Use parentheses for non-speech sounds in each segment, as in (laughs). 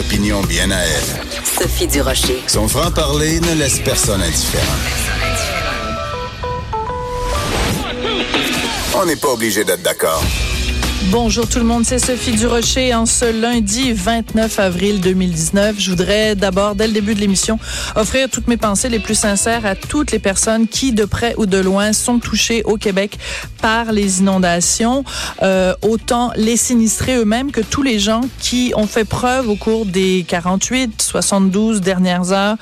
opinions bien à elle. Sophie Durocher. Son franc-parler ne laisse personne indifférent. On n'est pas obligé d'être d'accord. Bonjour tout le monde, c'est Sophie Durocher en ce lundi 29 avril 2019. Je voudrais d'abord, dès le début de l'émission, offrir toutes mes pensées les plus sincères à toutes les personnes qui, de près ou de loin, sont touchées au Québec par les inondations, euh, autant les sinistrés eux-mêmes que tous les gens qui ont fait preuve au cours des 48, 72 dernières heures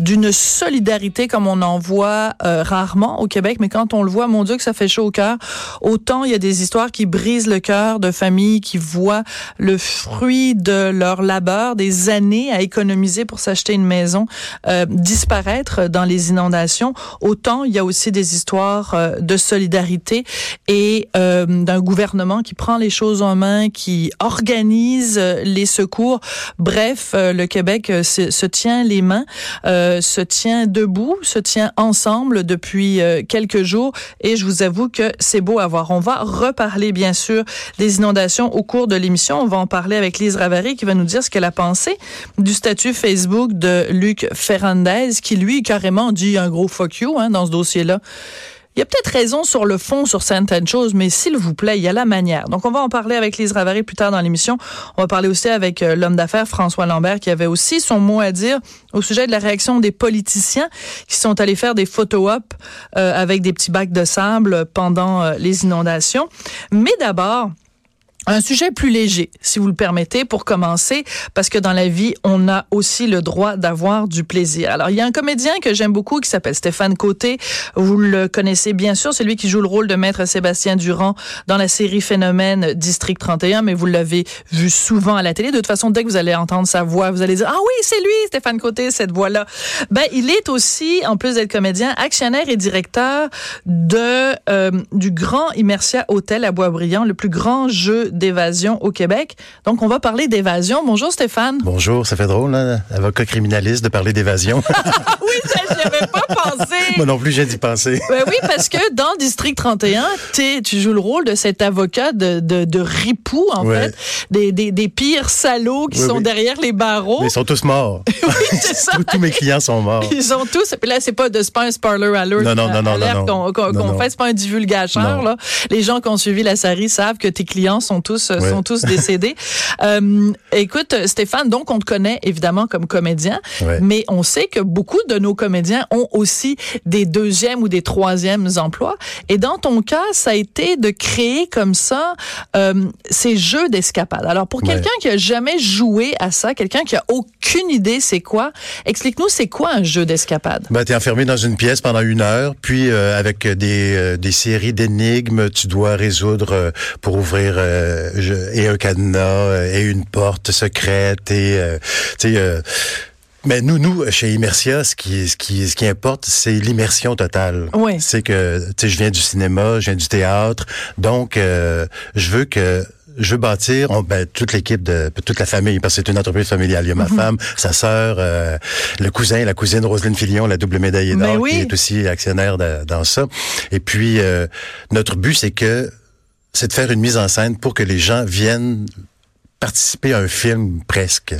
d'une solidarité comme on en voit euh, rarement au Québec, mais quand on le voit, mon Dieu, que ça fait chaud au cœur. Autant il y a des histoires qui brisent le cœur de familles qui voient le fruit de leur labeur, des années à économiser pour s'acheter une maison, euh, disparaître dans les inondations. Autant il y a aussi des histoires euh, de solidarité et euh, d'un gouvernement qui prend les choses en main, qui organise les secours. Bref, le Québec se, se, tient les mains, se tient debout, se tient ensemble depuis quelques jours et je vous avoue que c'est beau à voir. On va reparler bien sûr des inondations au cours de l'émission. On va en parler avec Lise Ravary qui va nous dire ce qu'elle a pensé du statut Facebook de Luc Ferrandez qui lui carrément dit un gros fuck you hein, dans ce dossier-là. Il y a peut-être raison sur le fond sur certaines choses, mais s'il vous plaît, il y a la manière. Donc, on va en parler avec Lise Ravary plus tard dans l'émission. On va parler aussi avec euh, l'homme d'affaires François Lambert qui avait aussi son mot à dire au sujet de la réaction des politiciens qui sont allés faire des photo-op euh, avec des petits bacs de sable pendant euh, les inondations. Mais d'abord, un sujet plus léger, si vous le permettez, pour commencer, parce que dans la vie, on a aussi le droit d'avoir du plaisir. Alors, il y a un comédien que j'aime beaucoup qui s'appelle Stéphane Côté. Vous le connaissez bien sûr, c'est lui qui joue le rôle de Maître Sébastien Durand dans la série Phénomène District 31, mais vous l'avez vu souvent à la télé. De toute façon, dès que vous allez entendre sa voix, vous allez dire, ah oui, c'est lui, Stéphane Côté, cette voix-là. Ben, il est aussi, en plus d'être comédien, actionnaire et directeur de, euh, du Grand Immersia Hôtel à Boisbriand, le plus grand jeu d'évasion au Québec. Donc, on va parler d'évasion. Bonjour, Stéphane. Bonjour, ça fait drôle, hein, avocat criminaliste, de parler d'évasion. (laughs) oui, je n'y avais pas pensé. Moi non plus, j'ai d'y penser. Ben oui, parce que dans District 31, tu joues le rôle de cet avocat de, de, de ripou, en fait, des, des, des, pires salauds qui sont derrière les barreaux. Mais ils sont tous morts. (laughs) oui, c'est (laughs) ça. tous, mes clients sont morts. Ils sont tous. Puis là, c'est pas de pas un spoiler alert. Non, non, non, non, non, qu'on qu fait, c'est pas un divulgateur. Là. Les gens qui ont suivi la série savent que tes clients sont tous ouais. sont tous décédés. (laughs) euh, écoute, Stéphane, donc on te connaît évidemment comme comédien, ouais. mais on sait que beaucoup de nos comédiens ont aussi des deuxièmes ou des troisièmes emplois. Et dans ton cas, ça a été de créer comme ça euh, ces jeux d'escapade. Alors pour quelqu'un qui a jamais joué à ça, quelqu'un qui a aucune idée c'est quoi, explique-nous c'est quoi un jeu d'escapade. Ben, t'es enfermé dans une pièce pendant une heure, puis euh, avec des, euh, des séries d'énigmes, tu dois résoudre euh, pour ouvrir je, et un cadenas et une porte secrète et tu sais mais nous, nous, chez Immersia, ce qui, ce qui, ce qui importe, c'est l'immersion totale. Oui. C'est que, tu sais, je viens du cinéma, je viens du théâtre, donc euh, je veux que je veux bâtir on, ben, toute l'équipe de toute la famille parce que c'est une entreprise familiale. Il y a ma Mhm. mm -hmm. femme, sa sœur, euh, le cousin, la cousine Roselyne Filion, la double médaillée d'or, oui. qui est aussi actionnaire de, dans ça. Et puis euh, notre but, c'est que c'est de faire une mise en scène pour que les gens viennent participer à un film presque.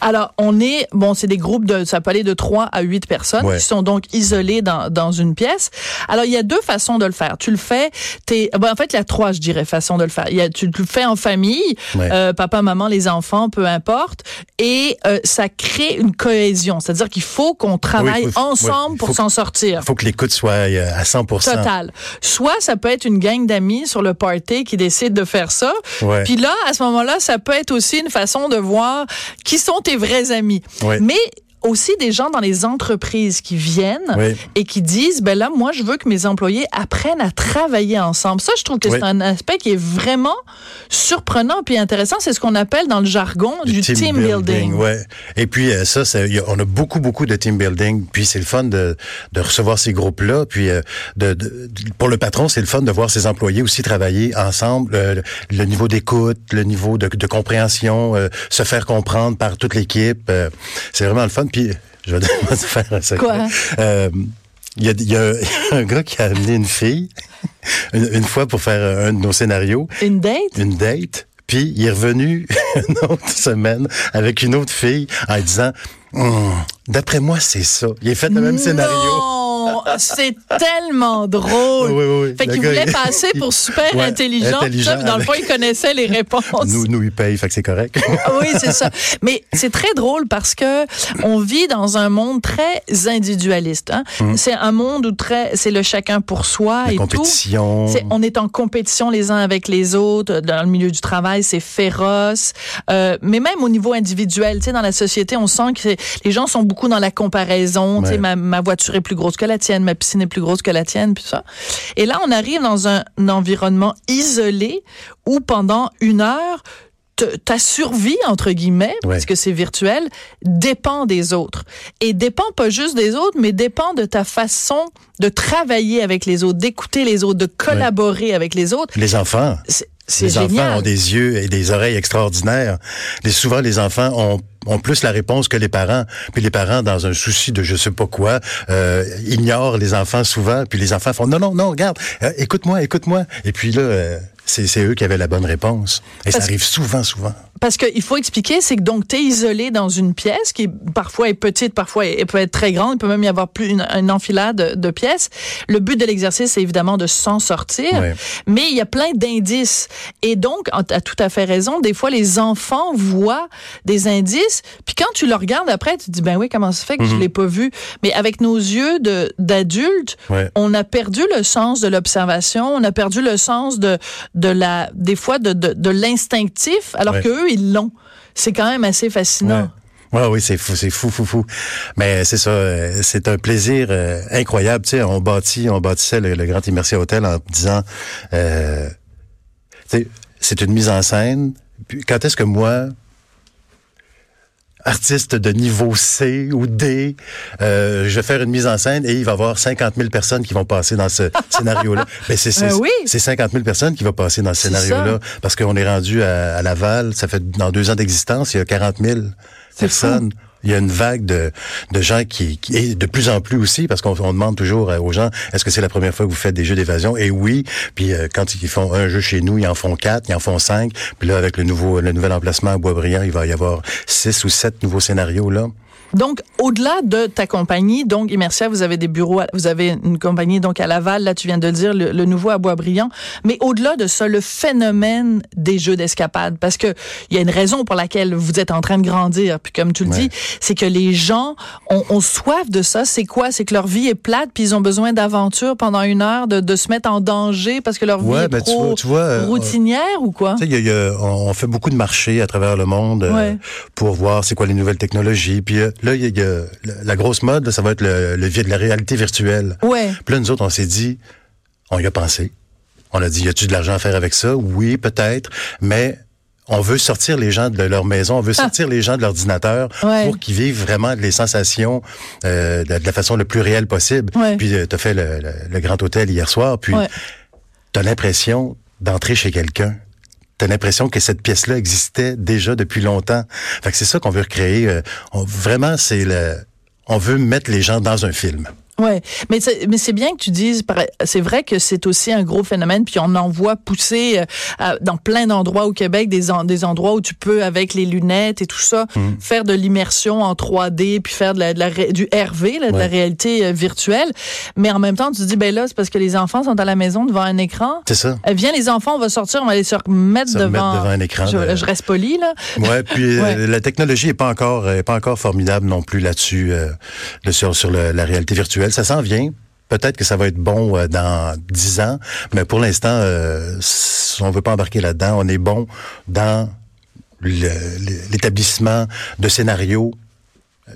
Alors, on est, bon, c'est des groupes de, ça peut aller de 3 à 8 personnes ouais. qui sont donc isolées dans, dans une pièce. Alors, il y a deux façons de le faire. Tu le fais, t'es, ben, en fait, il y a trois, je dirais, façons de le faire. Il y a, tu le fais en famille, ouais. euh, papa, maman, les enfants, peu importe, et euh, ça crée une cohésion. C'est-à-dire qu'il faut qu'on travaille oui, faut, ensemble oui, pour s'en sortir. Il faut que l'écoute soit euh, à 100 Total. Soit ça peut être une gang d'amis sur le party qui décide de faire ça. Ouais. Puis là, à ce moment-là, ça peut être aussi une façon de voir qui sont tes vrais amis. Mais aussi des gens dans les entreprises qui viennent oui. et qui disent ben là moi je veux que mes employés apprennent à travailler ensemble. Ça je trouve que oui. c'est un aspect qui est vraiment surprenant puis intéressant, c'est ce qu'on appelle dans le jargon du, du team, team, building. building. Ouais. Et puis euh, ça c'est y a, on a beaucoup beaucoup de team building puis c'est le fun de, de recevoir ces groupes là puis euh, de, de, pour le patron, c'est le fun de voir ses employés aussi travailler ensemble euh, le niveau d'écoute, le niveau de, de compréhension, euh, se faire comprendre par toute l'équipe, euh, c'est vraiment le fun puis je vais (laughs) te faire un secret. Quoi? Euh, il y, a, (laughs) il y, a, un gars qui a amené une fille une, une fois pour faire un de nos scénarios. Une date? Une date. Puis il est revenu (laughs) une autre semaine avec une autre fille en disant Hum, D'après moi, c'est ça. Il a fait le même scénario. (laughs) C'est tellement drôle. Oui, oui, oui. Fait qu'il voulait passer pour (laughs) super Ouais, intelligent. intelligent, dans le fond, il connaissait les réponses. Nous, nous, il paye, fait que c'est correct. (laughs) oui, c'est ça. Mais c'est très drôle parce que on vit dans un monde très individualiste. Hein? C'est un monde où très, c'est le chacun pour soi. La et compétition. tout. C'est- on est en compétition les uns avec les autres. Dans le milieu du travail, c'est féroce. Euh, mais même au niveau individuel, tu sais, dans la société, on sent que les gens sont beaucoup dans la comparaison. Tu sais, ma, ma voiture est plus grosse que la tienne, ma piscine est plus grosse que la tienne, puis ça. Et là, on arrive dans un, un environnement isolé où pendant une heure, ta survie, entre guillemets, Ouais. parce que c'est virtuel, dépend des autres. Et dépend pas juste des autres, mais dépend de ta façon de travailler avec les autres, d'écouter les autres, de collaborer avec les autres. Les enfants. Les génial. enfants ont des yeux et des oreilles extraordinaires. Les, souvent, les enfants ont, ont plus la réponse que les parents. Puis les parents, dans un souci de je sais pas quoi, euh, ignorent les enfants souvent. Puis les enfants font non, non, non, regarde, euh, écoute-moi, écoute-moi. Et puis là, euh, c'est c'est eux qui avaient la bonne réponse. Et ça arrive souvent, souvent. Parce qu'il faut expliquer, c'est que donc tu es isolé dans une pièce qui parfois est petite, parfois elle peut être très grande, il peut même y avoir plus une, une enfilade de, pièces. Le but de l'exercice, c'est évidemment de s'en sortir, mais il y a plein d'indices. Et donc, tu as tout à fait raison, des fois les enfants voient des indices, puis quand tu le regardes après, tu te dis, ben oui, comment ça fait que Mhm. je l'ai pas vu? Mais avec nos yeux de d'adultes, on a perdu le sens de l'observation, on a perdu le sens de de la des fois de de, de l'instinctif, alors Ouais. que eux ils l'ont. C'est quand même assez fascinant. Ouais. Ouais, oui, c'est fou, c'est fou, fou, fou. Mais c'est ça, euh, c'est un plaisir euh, incroyable. Tu sais, on bâtit, on bâtissait le, le Grand Immersi Hotel en disant, euh, c'est une mise en scène. Puis quand est-ce que moi, artiste de niveau C ou D, euh, je vais faire une mise en scène et il va y avoir 50 000 personnes qui vont passer dans ce (laughs) scénario-là. Ben c'est c'est Ben oui. c'est 50 000 personnes qui vont passer dans ce scénario-là parce qu'on est rendu à, à Laval, ça fait dans deux ans d'existence, il y a 40 000 personnes. Il y a une vague de, de gens qui, qui et de plus en plus aussi parce qu'on on demande toujours euh, aux gens est-ce que c'est la première fois que vous faites des jeux d'évasion? Et oui puis euh, quand ils font un jeu chez nous ils en font quatre ils en font cinq. Puis là avec le nouveau le nouvel emplacement à Boisbriand il va y avoir six ou sept nouveaux scénarios là Donc, au-delà de ta compagnie, donc Immersia, vous avez des bureaux, à- vous avez une compagnie donc à Laval, là tu viens de le dire, le, le nouveau à Boisbriand. Mais au-delà de ça, le phénomène des jeux d'escapade, parce que il y a une raison pour laquelle vous êtes en train de grandir. Puis comme tu le Ouais. dis, c'est que les gens ont, ont soif de ça. C'est quoi? C'est que leur vie est plate, puis ils ont besoin d'aventure pendant une heure, de, de se mettre en danger parce que leur vie est ben, tu trop vois- tu vois, euh, routinière ou quoi? y a- y a- on on fait beaucoup de marchés à travers le monde euh, Ouais. pour voir c'est quoi les nouvelles technologies. Puis euh, là, il y a, y a- la- grosse mode, là, ça va être le, le, la réalité virtuelle. Ouais. Puis là, nous autres, on s'est dit, on y a pensé. On a dit, y a-tu de l'argent à faire avec ça? Oui, peut-être, mais on veut sortir les gens de leur maison, on veut sortir les gens de l'ordinateur Ah. Ouais. pour qu'ils vivent vraiment les sensations euh, de, de la façon le plus réelle possible. Ouais. Puis tu as fait le, le- le Grand Hôtel hier soir, puis Ouais. tu as l'impression d'entrer chez quelqu'un. T'as l'impression que cette pièce-là existait déjà depuis longtemps. Fait que c'est ça qu'on veut recréer. euh, vraiment, c'est le, on veut mettre les gens dans un film. Ouais, mais c'est, mais c'est bien que tu dises, c'est vrai que c'est aussi un gros phénomène, puis on en voit pousser euh, à- dans plein d'endroits au Québec, des, en- des endroits où tu peux, avec les lunettes et tout ça, Mm. faire de l'immersion en 3D, puis faire de la, de la ré- du RV, là, de la réalité euh, virtuelle. Mais en même temps, tu te dis, ben là, c'est parce que les enfants sont à la maison devant un écran. C'est ça. Viens les enfants, on va sortir, on va aller se remettre Se devant, remettre devant un écran Je, de- je reste poli là. Ouais, (laughs) puis euh, Ouais. la technologie est pas encore est pas encore formidable non plus là-dessus euh, sur sur le- la réalité virtuelle. Ça s'en vient. Peut-être que ça va être bon euh, dans dix ans, mais pour l'instant, euh, on veut pas embarquer là-dedans. On est bon dans l'établissement de scénarios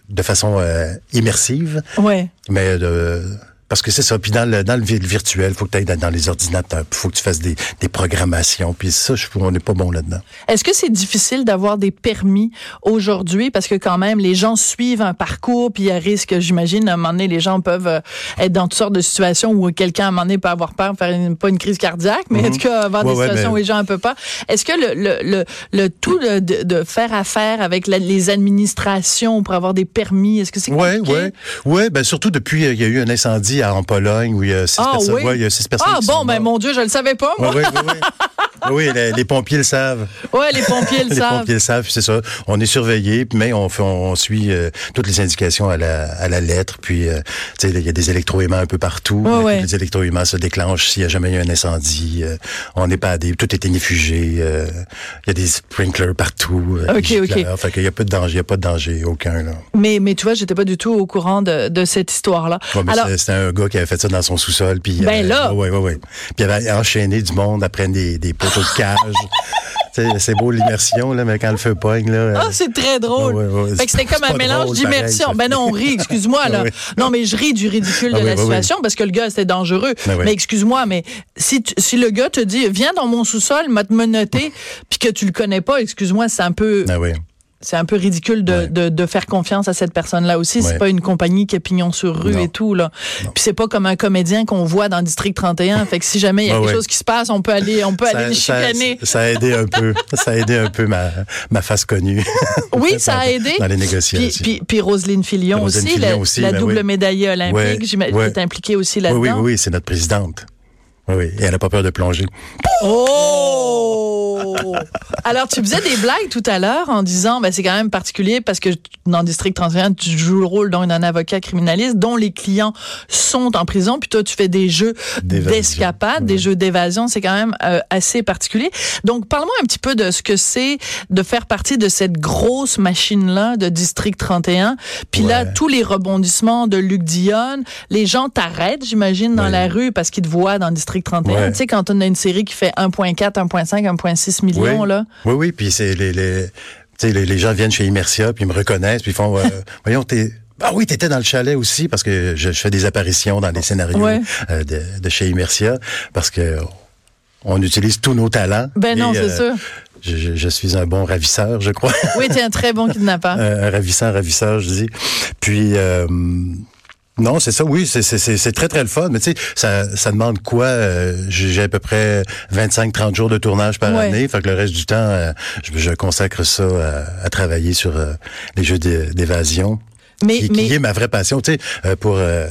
de façon euh, immersive, Ouais. mais de parce que c'est ça. Puis dans le, dans le vi- virtuel, faut que tu ailles dans, les ordinateurs, faut que tu fasses des, des programmations. Puis ça, je, on n'est pas bon là-dedans. Est-ce que c'est difficile d'avoir des permis aujourd'hui? Parce que quand même les gens suivent un parcours puis il y a risque, j'imagine, à un moment donné les gens peuvent euh, être dans toutes sortes de situations où quelqu'un à un moment donné peut avoir peur, faire une, pas une crise cardiaque, mais en tout cas avoir Ouais, des ouais, situations mais- où les gens un peu peur. Est-ce que le, le, le, le tout de, de- de faire affaire avec la- les administrations pour avoir des permis, est-ce que c'est compliqué? ouais, ouais. Ben surtout depuis, euh, il y a eu un incendie en Pologne où il y a six Ah personnes. oui? ouais, il y a six personnes. Ah qui bon, sont ben mortes. mon Dieu, je le savais pas moi. Ouais, (laughs) oui, les, les pompiers le savent. Ouais, les pompiers le (laughs) Les savent. pompiers le savent, c'est ça. On est surveillé, mais on, fait, on suit euh, toutes les indications à la, à la lettre. Puis, euh, tu sais, il y a des électroaimants un peu partout. Ouais, ouais. Les électroaimants se déclenchent s'il y a jamais eu un incendie. Euh, on n'est pas à des, tout est inifugé. euh, Il y a des sprinklers partout. Ok, ok. Fait qu'il y a pas de danger, il y a pas de danger aucun là. Mais, mais tu vois, j'étais pas du tout au courant de, de cette histoire-là. Ouais, Alors, c'était- c'était un gars qui avait fait ça dans son sous-sol. Puis Ben là! Ouais, ouais, ouais. Puis il avait enchaîné du monde après des, des poteaux de cage. (laughs) C'est beau l'immersion, là, mais quand le feu pogne, là. Ah, euh, c'est très drôle. Ouais, ouais, ouais. Fait que c'était C'est comme un mélange d'immersion. Ben non, on rit, excuse-moi, là. (laughs) Non, mais je ris du ridicule Ah de oui, la oui, situation parce que le gars, c'était dangereux. Ben oui. Mais excuse-moi, mais si, tu- si le gars te dit, viens dans mon sous-sol, m'a te menotter, puis que tu le connais pas, excuse-moi, c'est un peu, Ah oui. C'est un peu ridicule de, Ouais. de, de faire confiance à cette personne-là aussi. C'est Ouais. pas une compagnie qui est pignon sur rue Non. et tout, là. Puis c'est pas comme un comédien qu'on voit dans District 31. fait que si jamais il y a Ah quelque chose qui se passe, on peut aller, on peut aller le chicaner. ça a aidé un peu. Ça a aidé un peu ma, ma face connue. Oui, ça a aidé. Dans les négociations. puis, puis Roselyne Filion Roselyne aussi, Filion la, aussi, la ben double oui. médaillée olympique, j'imagine, qui est impliquée aussi oui, là-dedans. oui, oui, c'est notre présidente. Oui, oui. Et elle n'a pas peur de plonger. Oh! (laughs) Alors, tu faisais des blagues tout à l'heure en disant, ben, c'est quand même particulier parce que dans District 31, tu joues le rôle d'un avocat criminaliste dont les clients sont en prison, puis toi, tu fais des jeux d'escapade, des jeux d'évasion. C'est quand même euh, assez particulier. Donc, parle-moi un petit peu de ce que c'est de faire partie de cette grosse machine-là de District 31. Puis là, tous les rebondissements de Luc Dionne, les gens t'arrêtent, j'imagine, dans Ouais. la rue parce qu'ils te voient dans District 31. Ouais. Tu sais, quand on a une série qui fait 1,4, 1,5, 1,6 millions, oui. là. Oui, oui, puis c'est les, les, tu les, les gens viennent chez Immersia, puis ils me reconnaissent, puis ils font, euh, (laughs) voyons, t'es... Ah oui, t'étais dans le chalet aussi, parce que je, je fais des apparitions dans les scénarios Ouais. euh, de, de chez Immersia, parce que on utilise tous nos talents. Ben non, c'est sûr. Je, je- je suis un bon ravisseur, je crois. Oui, t'es un très bon (laughs) kidnappeur. un, un ravissant ravisseur, je dis. Puis euh, non, c'est ça, oui, c'est- c'est c'est- c'est très, très le fun. Mais tu sais, ça, ça demande quoi? Euh, J'ai à peu près 25-30 jours de tournage par Ouais. année. Fait que le reste du temps, euh, je, je consacre ça à, à travailler sur euh, les jeux d'é- d'évasion. Mais, Qui, mais qui est ma vraie passion, tu sais, euh, pour euh,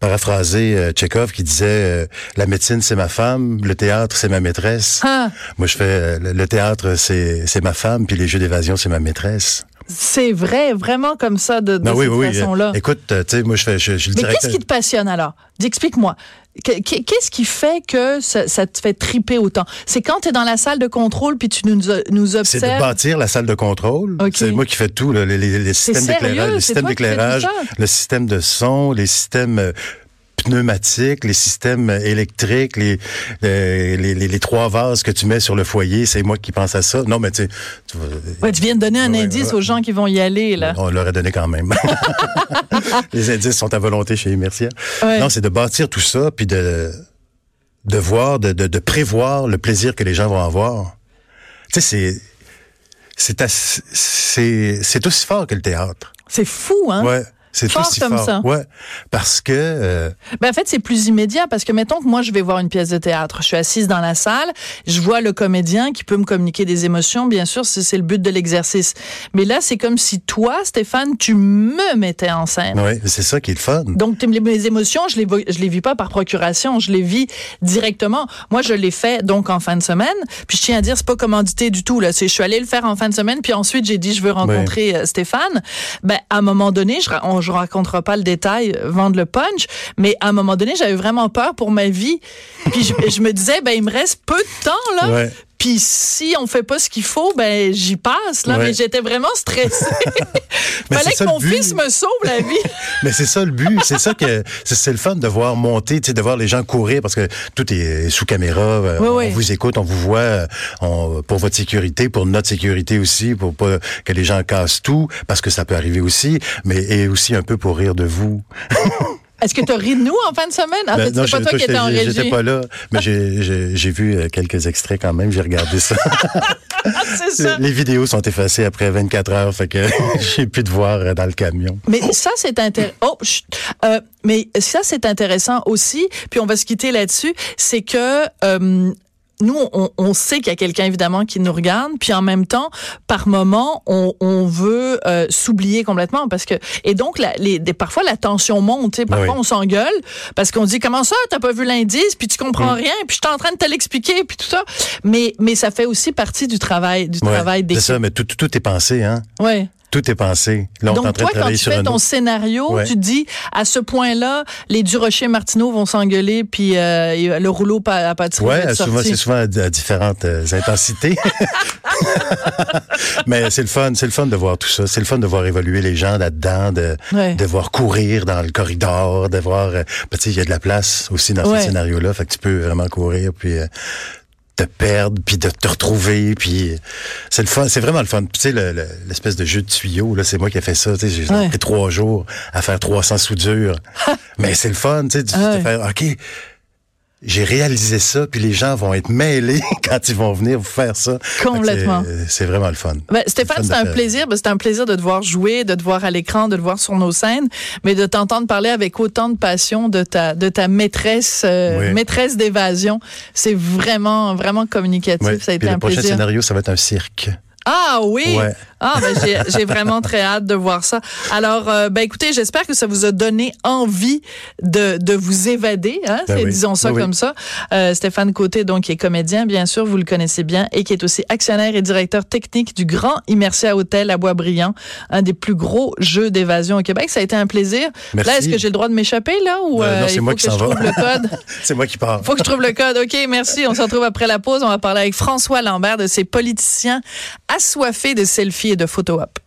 paraphraser euh, Tchekhov qui disait euh, la médecine c'est ma femme, le théâtre c'est ma maîtresse. Ah, Moi je fais euh, le, le théâtre c'est c'est ma femme, puis les jeux d'évasion c'est ma maîtresse. C'est vrai, vraiment comme ça, de, de Non, cette oui, oui. façon-là. Écoute, euh, tu sais, moi, je fais, je, je le Mais directeur. qu'est-ce qui te passionne alors? Explique-moi. Que- que- Qu'est-ce qui fait que ça, ça te fait triper autant? C'est quand tu es dans la salle de contrôle puis tu nous, nous C'est de observes? bâtir la salle de contrôle. C'est moi qui fais tout, là, les, les, les systèmes d'éclairage, le système d'éclairage, le système de son, les systèmes euh, pneumatiques, les systèmes électriques, les, euh, les, les, les trois vases que tu mets sur le foyer, c'est moi qui pense à ça. Non, mais tu tu Ouais, tu viens de donner un Ouais, indice ouais. aux gens qui vont y aller, là. On l'aurait donné quand même. (laughs) les indices sont à volonté chez Immersia. Ouais. Non, c'est de bâtir tout ça, puis de, de voir, de, de, de prévoir le plaisir que les gens vont avoir. Tu sais, c'est, c'est, c'est aussi fort que le théâtre. C'est fou, hein? Ouais. C'est Fort aussi comme fort. ça. Ouais. Parce que, euh, Ben, en fait, c'est plus immédiat parce que, mettons que moi, je vais voir une pièce de théâtre. Je suis assise dans la salle, je vois le comédien qui peut me communiquer des émotions, bien sûr, c'est le but de l'exercice. Mais là, c'est comme si toi, Stéphane, tu me mettais en scène. ouais, c'est ça qui est le fun. Donc, mes émotions, je les, je les vis pas par procuration, je les vis directement. Moi, je l'ai fait donc en fin de semaine. Puis, je tiens à dire, c'est pas commandité du tout. Là, c'est, je suis allée le faire en fin de semaine. Puis ensuite, j'ai dit, je veux rencontrer euh, Stéphane. Ben, à un moment donné, je, on, je raconterai pas le détail, vendre le punch. Mais à un moment donné, j'avais vraiment peur pour ma vie. Puis, je, me disais, ben, il me reste peu de temps là. Puis si on fait pas ce qu'il faut, ben j'y passe là. Ouais. Mais j'étais vraiment stressée. (laughs) Mais Fallait que mon fils me sauve la vie. (laughs) Mais c'est ça le but, c'est ça que c'est le fun de voir monter, de voir les gens courir parce que tout est sous caméra, euh, Oui, on oui. vous écoute, on vous voit, euh, on- pour votre sécurité, pour notre sécurité aussi, pour pas que les gens cassent tout, parce que ça peut arriver aussi, mais et aussi un peu pour rire de vous. (laughs) Est-ce que tu as ri de nous en fin de semaine? Ah, Ben, non, pas toi qui j'étais- étais en J'étais régie. pas là, mais (laughs) j'ai- vu euh, quelques extraits quand même, j'ai regardé ça. Ah, c'est ça. les vidéos sont effacées après 24 heures, fait que (laughs) j'ai plus de voir euh, dans le camion. Mais ça, c'est intéressant. Oh. Euh, mais ça, c'est intéressant aussi. Puis on va se quitter là-dessus. C'est que euh, nous, on, on sait qu'il y a quelqu'un évidemment qui nous regarde, puis en même temps, par moment, on, on veut euh, s'oublier complètement parce que et donc la, les, des, parfois la tension monte. Parfois, oui. on s'engueule parce qu'on dit comment ça, t'as pas vu l'indice, puis tu comprends mm. rien, puis je suis en train de te l'expliquer, puis tout ça. Mais mais ça fait aussi partie du travail du ouais, travail C'est ça, mais tout, tout est pensé, hein. Ouais. Tout est pensé. Là, Donc, toi, quand tu fais ton scénario, ouais. tu dis, à ce point-là, les Durocher Martineau vont s'engueuler, puis euh, le rouleau à pâtisserie ouais, va souvent, c'est souvent à, à différentes euh, intensités. (laughs) (laughs) Mais c'est le fun, c'est le fun de voir tout ça. C'est le fun de voir évoluer les gens là-dedans, de, ouais. de voir courir dans le corridor, de voir... Euh, tu sais, il y a de la place aussi dans ouais. ce scénario-là, fait que tu peux vraiment courir, puis... Te perdre puis de te retrouver puis c'est le fun c'est vraiment le fun tu sais l'espèce de jeu de tuyau là c'est moi qui ai fait ça tu sais j'ai ouais. pris trois jours à faire 300 soudures (laughs) mais c'est le fun tu sais de ouais. faire ok j'ai réalisé ça, puis les gens vont être mêlés (laughs) quand ils vont venir vous faire ça. Complètement. C'est vraiment le fun. Ben, Stéphane, c'est un plaisir. Ben, c'est un plaisir de te voir jouer, de te voir à l'écran, de te voir sur nos scènes, mais de t'entendre parler avec autant de passion de ta de ta maîtresse euh, oui. maîtresse d'évasion. C'est vraiment vraiment communicatif. Oui. Ça a été puis un le prochain plaisir. scénario, ça va être un cirque. Ah oui. Ouais. Ah ben j'ai vraiment très hâte de voir ça. Alors euh, ben écoutez, j'espère que ça vous a donné envie de, de vous évader, hein, ben oui. disons ça ben comme oui. ça. Euh, Stéphane Côté donc qui est comédien bien sûr, vous le connaissez bien et qui est aussi actionnaire et directeur technique du Grand Immersia Hotel à Boisbriand, un des plus gros jeux d'évasion au Québec. Ça a été un plaisir. Merci. Là, est-ce que j'ai le droit de m'échapper là ou euh, non, il faut moi que qui je trouve va. le code? (laughs) C'est moi qui pars. Faut que je trouve le code. OK, merci. On se retrouve après la pause. On va parler avec François Lambert de ces politiciens assoiffés de selfies de photo op.